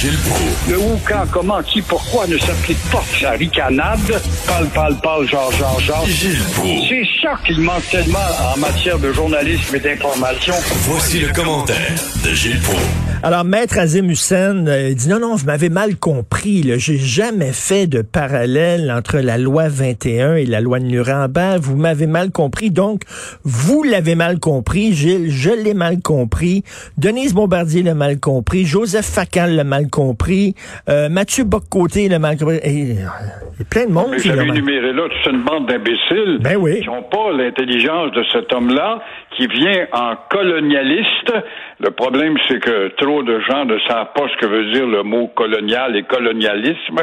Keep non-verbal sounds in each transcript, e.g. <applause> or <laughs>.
Gilles Proulx. Le où, quand, comment, qui, pourquoi ne s'applique pas? Sa ricanade. Parle, parle, parle, genre, genre, genre. Gilles Proulx. C'est ça qu'il manque tellement en matière de journalisme et d'information. Voici le commentaire de Gilles Proulx. Alors, Maître Azim Hussein euh, dit non, non, vous m'avez mal compris. J'ai jamais fait de parallèle entre la loi 21 et la loi de Nuremberg. Vous m'avez mal compris. Donc, vous l'avez mal compris. Gilles, je l'ai mal compris. Denise Bombardier l'a mal compris. Joseph Facal l'a mal compris. Euh, Mathieu Boccoté l'a mal compris. Et, euh, il y a plein de monde Mais qui l'a mal énuméré là toute une bande d'imbéciles Ben oui. qui n'ont pas l'intelligence de cet homme-là, qui vient en colonialiste. Le problème, c'est que trop de gens ne savent pas ce que veut dire le mot colonial et colonialisme.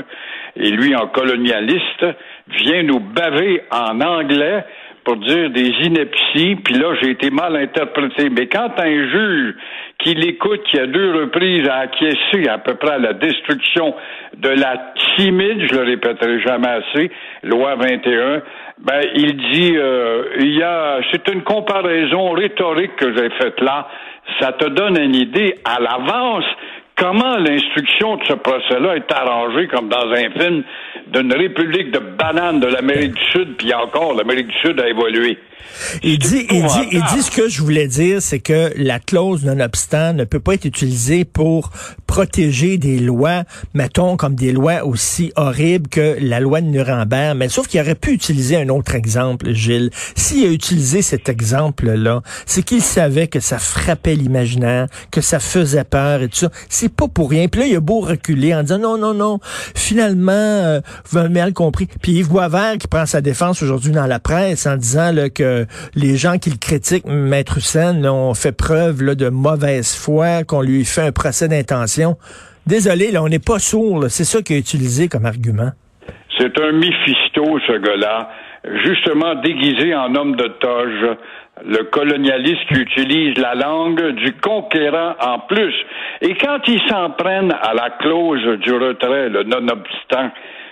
Et lui, en colonialiste, vient nous baver en anglais pour dire des inepties, puis là, j'ai été mal interprété. Mais quand un juge qui l'écoute, qui a deux reprises à acquiescer à peu près à la destruction de la timide, je le répéterai jamais assez, loi 21, ben, il dit, euh, il y a, c'est une comparaison rhétorique que j'ai faite là. Ça te donne une idée à l'avance comment l'instruction de ce procès-là est arrangée comme dans un film d'une république de bananes de l'Amérique du Sud, puis encore, l'Amérique du Sud a évolué. Il dit, il dit, il dit ce que je voulais dire, c'est que la clause non-obstant ne peut pas être utilisée pour protéger des lois, mettons, comme des lois aussi horribles que la loi de Nuremberg. Mais sauf qu'il aurait pu utiliser un autre exemple, Gilles. S'il a utilisé cet exemple-là, c'est qu'il savait que ça frappait l'imaginaire, que ça faisait peur et tout ça. C'est pas pour rien. Puis là, il a beau reculer en disant non, non, non, finalement, euh, vous m'avez mal compris. Puis Yves Boisvert qui prend sa défense aujourd'hui dans la presse en disant que les gens qui le critiquent, Maître Hussein, ont fait preuve de mauvaise foi, qu'on lui fait un procès d'intention. Désolé, là, on n'est pas sourd. C'est ça qu'il a utilisé comme argument. C'est un Méphisto, ce gars-là, justement déguisé en homme de toge. Le colonialiste qui utilise la langue du conquérant en plus. Et quand ils s'en prennent à la clause du retrait, le non-obstant,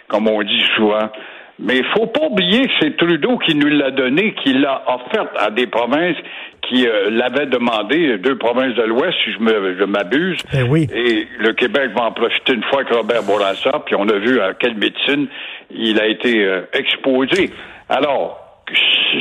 comme on dit souvent, mais il faut pas oublier que c'est Trudeau qui nous l'a donné, qui l'a offert à des provinces qui euh, l'avaient demandé, deux provinces de l'Ouest, si je me- je m'abuse. Eh oui. Et le Québec va en profiter une fois que Robert Bourassa, puis on a vu à quelle médecine il a été euh, exposé. Alors,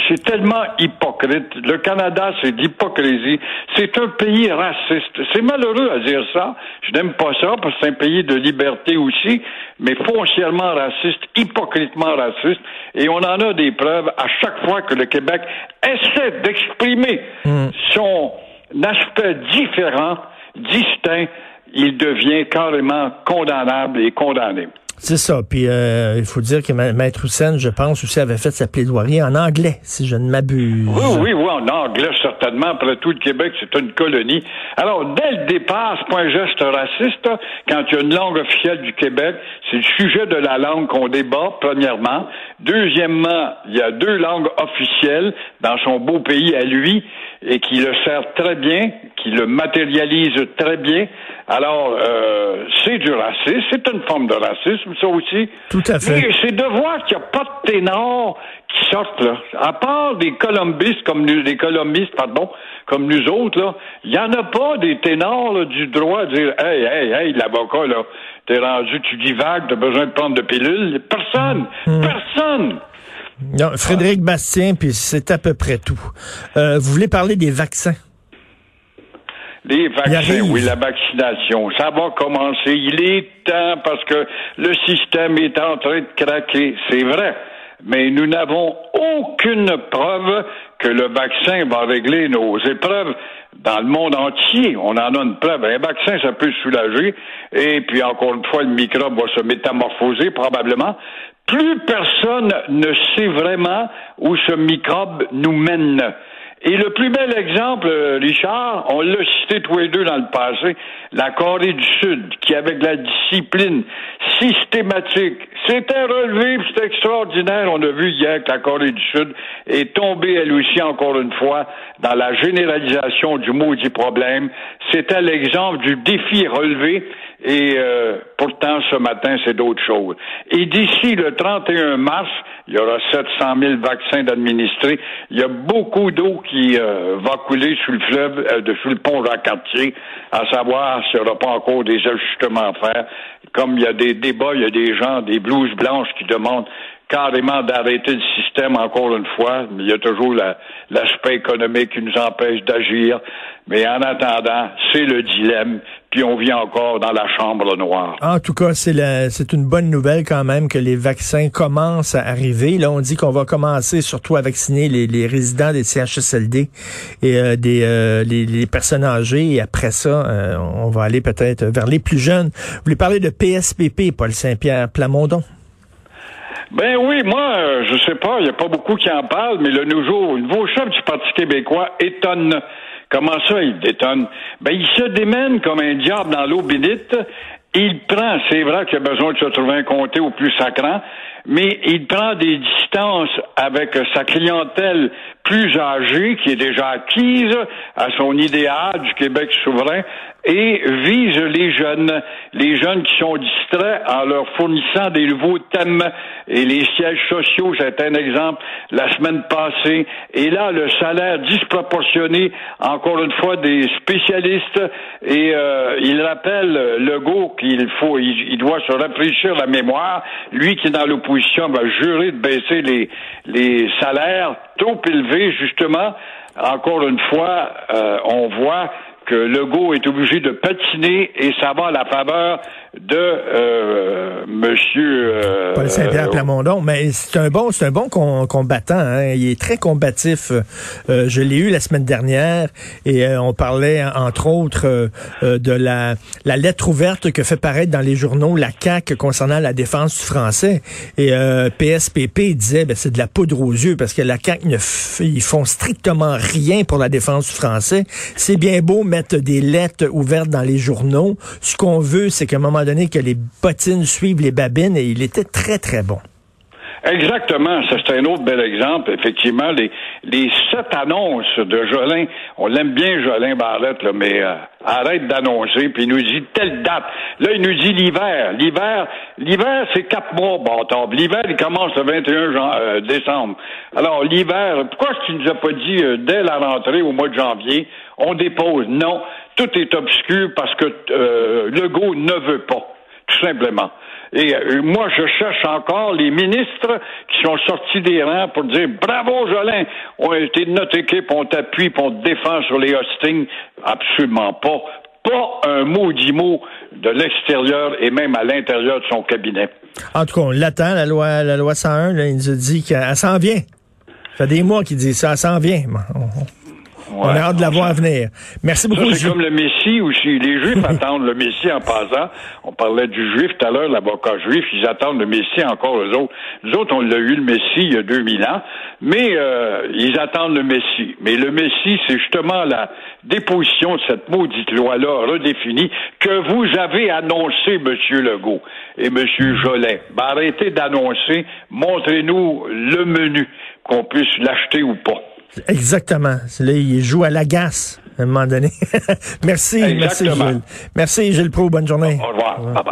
c'est tellement hypocrite. Le Canada, c'est d'hypocrisie. C'est un pays raciste. C'est malheureux à dire ça. Je n'aime pas ça parce que c'est un pays de liberté aussi, mais foncièrement raciste, hypocritement raciste. Et on en a des preuves à chaque fois que le Québec essaie d'exprimer son aspect différent, distinct, il devient carrément condamnable et condamné. C'est ça. Puis euh, il faut dire que Ma- Maître Hussein, je pense aussi, avait fait sa plaidoirie en anglais, si je ne m'abuse. Oui, oui, oui, en anglais, certainement. Après tout, le Québec, c'est une colonie. Alors, dès le départ, c'est pas un geste raciste. hein. Quand il y a une langue officielle du Québec, c'est le sujet de la langue qu'on débat, premièrement. Deuxièmement, il y a deux langues officielles dans son beau pays à lui et qui le sert très bien, qui le matérialise très bien. Alors, euh, c'est du racisme, c'est une forme de racisme, ça aussi. Tout à fait. Mais c'est de voir qu'il n'y a pas de ténors qui sortent, là. À part des colombistes comme nous, des colombistes, pardon, comme nous autres, là, il n'y en a pas des ténors là, du droit à dire Hey, hey, hey, l'avocat, là, t'es rendu, tu divagues, t'as besoin de prendre de pilules. Personne! Hmm. Personne! Non, Frédéric Bastien, puis c'est à peu près tout. Euh, vous voulez parler des vaccins? Les vaccins, oui, la vaccination, ça va commencer. Il est temps parce que le système est en train de craquer, c'est vrai. Mais nous n'avons aucune preuve que le vaccin va régler nos épreuves dans le monde entier. On en a une preuve. Un vaccin, ça peut soulager. Et puis, encore une fois, le microbe va se métamorphoser probablement. Plus personne ne sait vraiment où ce microbe nous mène. Et le plus bel exemple, euh, Richard, on l'a cité tous les deux dans le passé, la Corée du Sud, qui avec la discipline systématique, c'était relevé, puis c'était extraordinaire. On a vu hier que la Corée du Sud est tombée elle aussi encore une fois dans la généralisation du maudit problème. C'était l'exemple du défi relevé Et euh, pourtant, ce matin, c'est d'autres choses. Et d'ici le 31 mars, il y aura 700 000 vaccins d'administrer. Il y a beaucoup d'eau qui euh, va couler sur le fleuve, euh, sur le pont Jacques-Cartier, à savoir s'il n'y aura pas encore des ajustements à faire. Comme il y a des débats, il y a des gens, des blouses blanches qui demandent carrément d'arrêter le système encore une fois. Il y a toujours l'aspect économique qui nous empêche d'agir. Mais en attendant, c'est le dilemme. Puis on vit encore dans la chambre noire. En tout cas, c'est c'est une bonne nouvelle quand même que les vaccins commencent à arriver. Là, on dit qu'on va commencer surtout à vacciner les, les résidents des CHSLD et euh, des euh, les, les, personnes âgées. Et après ça, euh, on va aller peut-être vers les plus jeunes. Vous voulez parler de PSPP, Paul Saint-Pierre Plamondon? Ben oui, moi, euh, je sais pas, il n'y a pas beaucoup qui en parlent, mais le nouveau, nouveau chef du Parti québécois étonne. Comment ça, il détonne? Ben, il se démène comme un diable dans l'eau bénite. Il prend, c'est vrai qu'il a besoin de se trouver un comté au plus sacrant, mais il prend des distances avec sa clientèle plus âgée, qui est déjà acquise à son idéal du Québec souverain, et vise les jeunes, les jeunes qui sont distraits en leur fournissant des nouveaux thèmes. Et les sièges sociaux, c'est un exemple la semaine passée. Et là, le salaire disproportionné, encore une fois, des spécialistes. Et euh, il rappelle Legault qu'il faut, il, doit se rafraîchir la mémoire. Lui qui est dans l'opposition va jurer de baisser les, les salaires trop élevés, justement. Encore une fois, euh, on voit que Legault est obligé de patiner et ça va à la faveur de euh, Monsieur euh, Paul Saint-Pierre Plamondon, mais c'est un bon, c'est un bon combattant. Hein. Il est très combatif. Euh, je l'ai eu la semaine dernière et on parlait entre autres de la, la lettre ouverte que fait paraître dans les journaux la CAC concernant la défense du français. Et PSPP disait ben, c'est de la poudre aux yeux parce que la CAC ne ils font strictement rien pour la défense du français. C'est bien beau mettre des lettres ouvertes dans les journaux. Ce qu'on veut, c'est qu'à un moment donné que les bottines suivent les babines et il était très, très bon. Exactement, c'est un autre bel exemple. Effectivement, les, les sept annonces de Jolin, on l'aime bien Jolin Barrette, mais euh, arrête d'annoncer, puis il nous dit telle date. Là, il nous dit l'hiver. L'hiver, l'hiver, c'est quatre mois, bâtard. L'hiver, il commence le 21 euh, décembre. Alors, l'hiver, pourquoi est-ce qu'il nous a pas dit euh, dès la rentrée au mois de janvier, on dépose? Non, tout est obscur parce que Legault ne veut pas, tout simplement. Et euh, moi, je cherche encore les ministres qui sont sortis des rangs pour dire bravo, Jolin, on a été de notre équipe, on t'appuie, on te défend sur les hostings. Absolument pas. Pas un maudit mot de l'extérieur et même à l'intérieur de son cabinet. En tout cas, on l'attend, la loi, la loi 101, là, il nous a dit qu'elle s'en vient. Ça fait des mois qu'il dit ça, elle s'en vient. A hâte de la voir venir. Merci beaucoup. C'est comme le Messie aussi. Les Juifs <laughs> attendent le Messie en passant. On parlait du Juif tout à l'heure, l'avocat juif. Ils attendent le Messie encore eux autres. Nous autres, on l'a eu le Messie il y a 2000 ans. Mais euh, ils attendent le Messie. Mais le Messie, c'est justement la déposition de cette maudite loi-là redéfinie que vous avez annoncé, Monsieur Legault et Monsieur Jolet. Ben, arrêtez d'annoncer. Montrez-nous le menu, qu'on puisse l'acheter ou pas. Exactement. Là, il joue à la gasse à un moment donné. <laughs> merci, merci Gilles. Merci Gilles Pro, bonne journée. Au revoir. Bye bye.